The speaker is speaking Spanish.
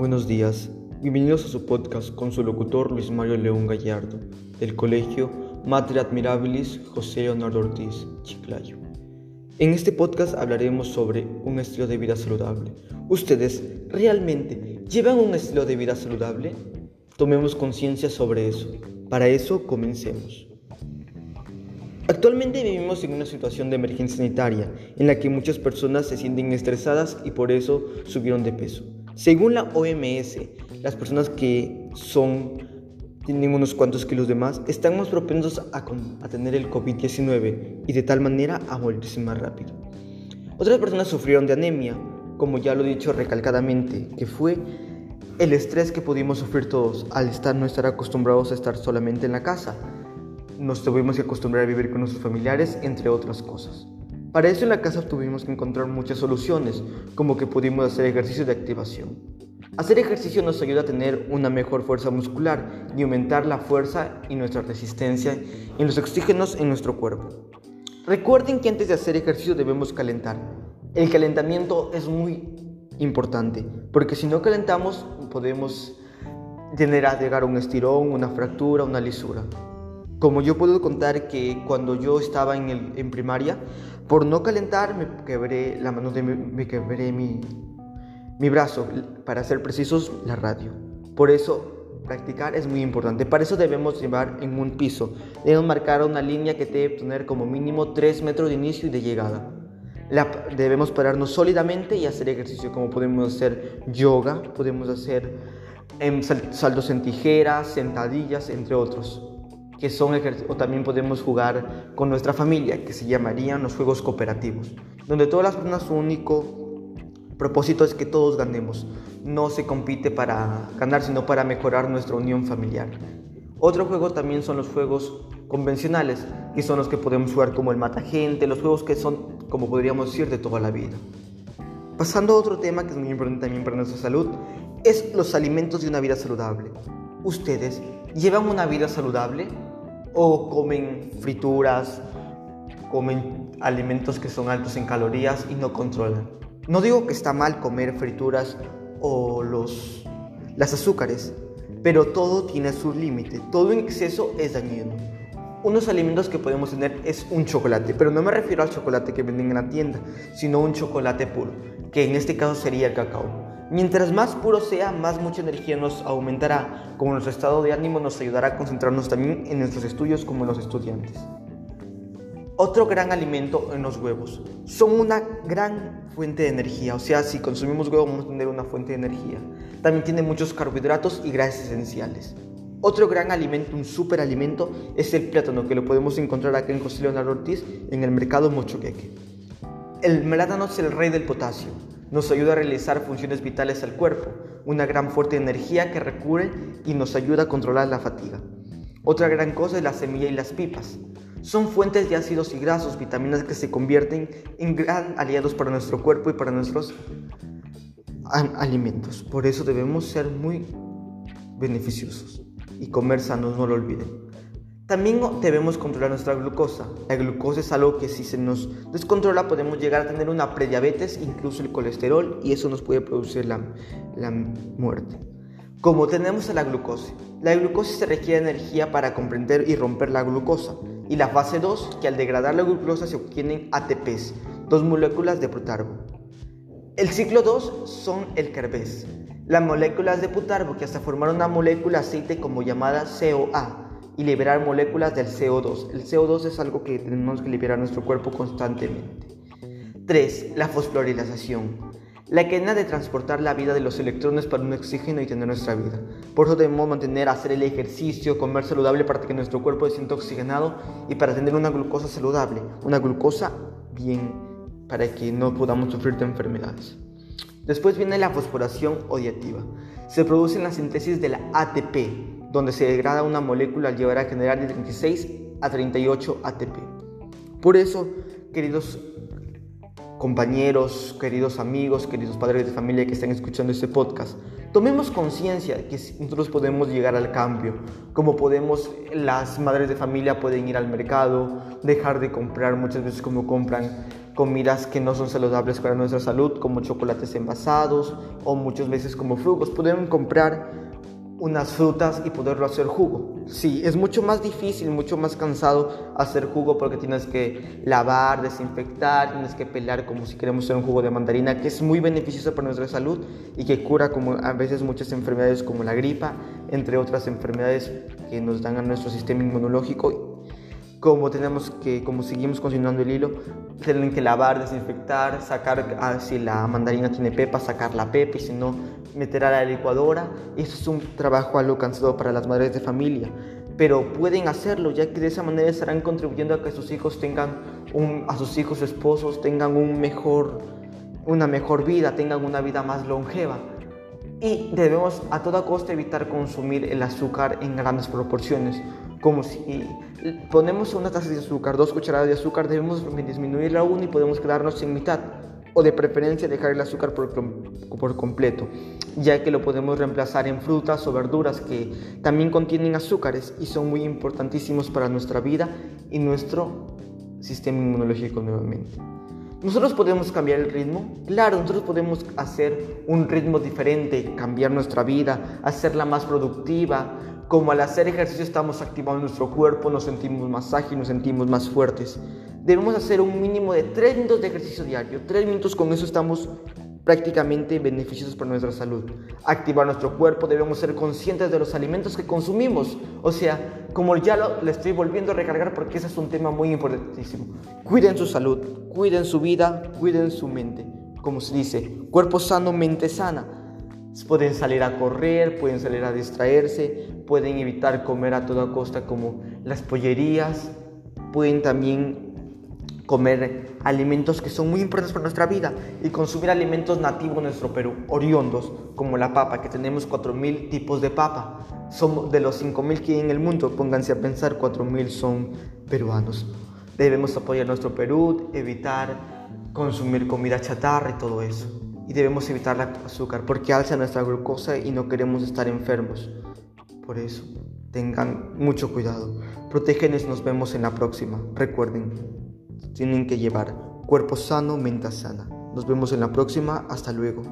Buenos días, bienvenidos a su podcast con su locutor Luis Mario León Gallardo, del Colegio Madre Admirabilis José Leonardo Ortiz, Chiclayo. En este podcast hablaremos sobre un estilo de vida saludable. ¿Ustedes realmente llevan un estilo de vida saludable? Tomemos conciencia sobre eso. Para eso, comencemos. Actualmente vivimos en una situación de emergencia sanitaria en la que muchas personas se sienten estresadas y por eso subieron de peso. Según la OMS, las personas que son tienen unos cuantos kilos de más están más propensos a, tener el COVID-19 y de tal manera a morirse más rápido. Otras personas sufrieron de anemia, como ya lo he dicho recalcadamente, que fue el estrés que pudimos sufrir todos al estar no estar acostumbrados a estar solamente en la casa. Nos tuvimos que acostumbrar a vivir con nuestros familiares, entre otras cosas. Para eso en la casa tuvimos que encontrar muchas soluciones, como que pudimos hacer ejercicio de activación. Hacer ejercicio nos ayuda a tener una mejor fuerza muscular y aumentar la fuerza y nuestra resistencia en los oxígenos en nuestro cuerpo. Recuerden que antes de hacer ejercicio debemos calentar. El calentamiento es muy importante, porque si no calentamos podemos tener a llegar a un estirón, una fractura, una lisura. Como yo puedo contar que cuando yo estaba en, el, en primaria, por no calentar me quebré la mano mi, me quebré mi, mi brazo, para ser precisos, la radio. Por eso practicar es muy importante. Para eso debemos llevar en un piso. Debemos marcar una línea que debe tener como mínimo 3 metros de inicio y de llegada. La, debemos pararnos sólidamente y hacer ejercicio como podemos hacer yoga, podemos hacer em, saltos en tijeras, sentadillas, entre otros que son o también podemos jugar con nuestra familia, que se llamarían los juegos cooperativos, donde todas las personas su único propósito es que todos ganemos. No se compite para ganar, sino para mejorar nuestra unión familiar. Otro juego también son los juegos convencionales, que son los que podemos jugar como el mata gente, los juegos que son, como podríamos decir, de toda la vida. Pasando a otro tema que es muy importante también para nuestra salud, es los alimentos de una vida saludable. ¿Ustedes llevan una vida saludable? O comen frituras, comen alimentos que son altos en calorías y no controlan. No digo que está mal comer frituras o los, las azúcares, pero todo tiene su límite, todo en exceso es dañino. Unos alimentos que podemos tener es un chocolate, pero no me refiero al chocolate que venden en la tienda, sino un chocolate puro, que en este caso sería el cacao. Mientras más puro sea, más mucha energía nos aumentará, como nuestro estado de ánimo nos ayudará a concentrarnos también en nuestros estudios como los estudiantes. Otro gran alimento en los huevos. Son una gran fuente de energía, o sea, si consumimos huevos vamos a tener una fuente de energía. También tiene muchos carbohidratos y grasas esenciales. Otro gran alimento, un superalimento, es el plátano, que lo podemos encontrar acá en José Leonardo Ortiz en el mercado Mochoqueque. El plátano es el rey del potasio nos ayuda a realizar funciones vitales al cuerpo, una gran fuerte energía que recurre y nos ayuda a controlar la fatiga. Otra gran cosa es la semilla y las pipas. Son fuentes de ácidos y grasos, vitaminas que se convierten en gran aliados para nuestro cuerpo y para nuestros alimentos. Por eso debemos ser muy beneficiosos y comer sanos, no lo olviden. También debemos controlar nuestra glucosa. La glucosa es algo que si se nos descontrola podemos llegar a tener una prediabetes, incluso el colesterol, y eso nos puede producir la, la muerte. Como tenemos la glucosa, la glucosa se requiere energía para comprender y romper la glucosa. Y la fase 2, que al degradar la glucosa se obtienen ATPs, dos moléculas de putarbo. El ciclo 2 son el CARBES, las moléculas de putarbo que hasta formar una molécula aceite como llamada COA y liberar moléculas del CO2. El CO2 es algo que tenemos que liberar nuestro cuerpo constantemente. 3. La fosforilización. La cadena de transportar la vida de los electrones para un oxígeno y tener nuestra vida. Por eso debemos mantener, hacer el ejercicio, comer saludable para que nuestro cuerpo se sienta oxigenado y para tener una glucosa saludable, una glucosa bien para que no podamos sufrir de enfermedades. Después viene la fosforación odiativa. Se produce en la síntesis de la ATP, donde se degrada una molécula al llevar a generar de 36 a 38 ATP. Por eso, queridos compañeros, queridos amigos, queridos padres de familia que están escuchando este podcast, tomemos conciencia que nosotros podemos llegar al cambio, como podemos, las madres de familia pueden ir al mercado, dejar de comprar muchas veces como compran comidas que no son saludables para nuestra salud, como chocolates envasados o muchas veces como frugos. Podemos comprar unas frutas y poderlo hacer jugo. Sí, es mucho más difícil, mucho más cansado hacer jugo porque tienes que lavar, desinfectar, tienes que pelar como si queremos hacer un jugo de mandarina, que es muy beneficioso para nuestra salud y que cura como a veces muchas enfermedades como la gripa, entre otras enfermedades que nos dan a nuestro sistema inmunológico como tenemos que, como seguimos continuando el hilo, tienen que lavar, desinfectar, sacar, ah, si la mandarina tiene pepa, sacar la pepa y si no, meter a la licuadora. Eso es un trabajo algo cansado para las madres de familia, pero pueden hacerlo ya que de esa manera estarán contribuyendo a que sus hijos tengan, un, a sus hijos esposos tengan un mejor, una mejor vida, tengan una vida más longeva. Y debemos a toda costa evitar consumir el azúcar en grandes proporciones como si ponemos una taza de azúcar, dos cucharadas de azúcar, debemos disminuirla aún y podemos quedarnos en mitad o de preferencia dejar el azúcar por, por, completo, ya que lo podemos reemplazar en frutas o verduras que también contienen azúcares y son muy importantísimos para nuestra vida y nuestro sistema inmunológico nuevamente. ¿Nosotros podemos cambiar el ritmo? Claro, nosotros podemos hacer un ritmo diferente, cambiar nuestra vida, hacerla más productiva, como al hacer ejercicio estamos activando nuestro cuerpo, nos sentimos más ágiles, nos sentimos más fuertes. Debemos hacer un mínimo de 3 minutos de ejercicio diario. 3 minutos con eso estamos prácticamente beneficiosos para nuestra salud. Activar nuestro cuerpo, debemos ser conscientes de los alimentos que consumimos. O sea, como ya lo, le estoy volviendo a recargar porque ese es un tema muy importantísimo. Cuiden su salud, cuiden su vida, cuiden su mente. Como se dice, cuerpo sano, mente sana. Pueden salir a correr, pueden salir a distraerse, pueden evitar comer a toda costa como las pollerías, pueden también comer alimentos que son muy importantes para nuestra vida y consumir alimentos nativos de nuestro Perú, oriondos, como la papa, que tenemos 4.000 tipos de papa. Somos de los 5.000 que hay en el mundo, pónganse a pensar, 4.000 son peruanos. Debemos apoyar nuestro Perú, evitar consumir comida chatarra y todo eso y debemos evitar el azúcar porque alza nuestra glucosa y no queremos estar enfermos. Por eso, tengan mucho cuidado. Protégenos, nos vemos en la próxima. Recuerden, tienen que llevar cuerpo sano, mente sana. Nos vemos en la próxima. Hasta luego.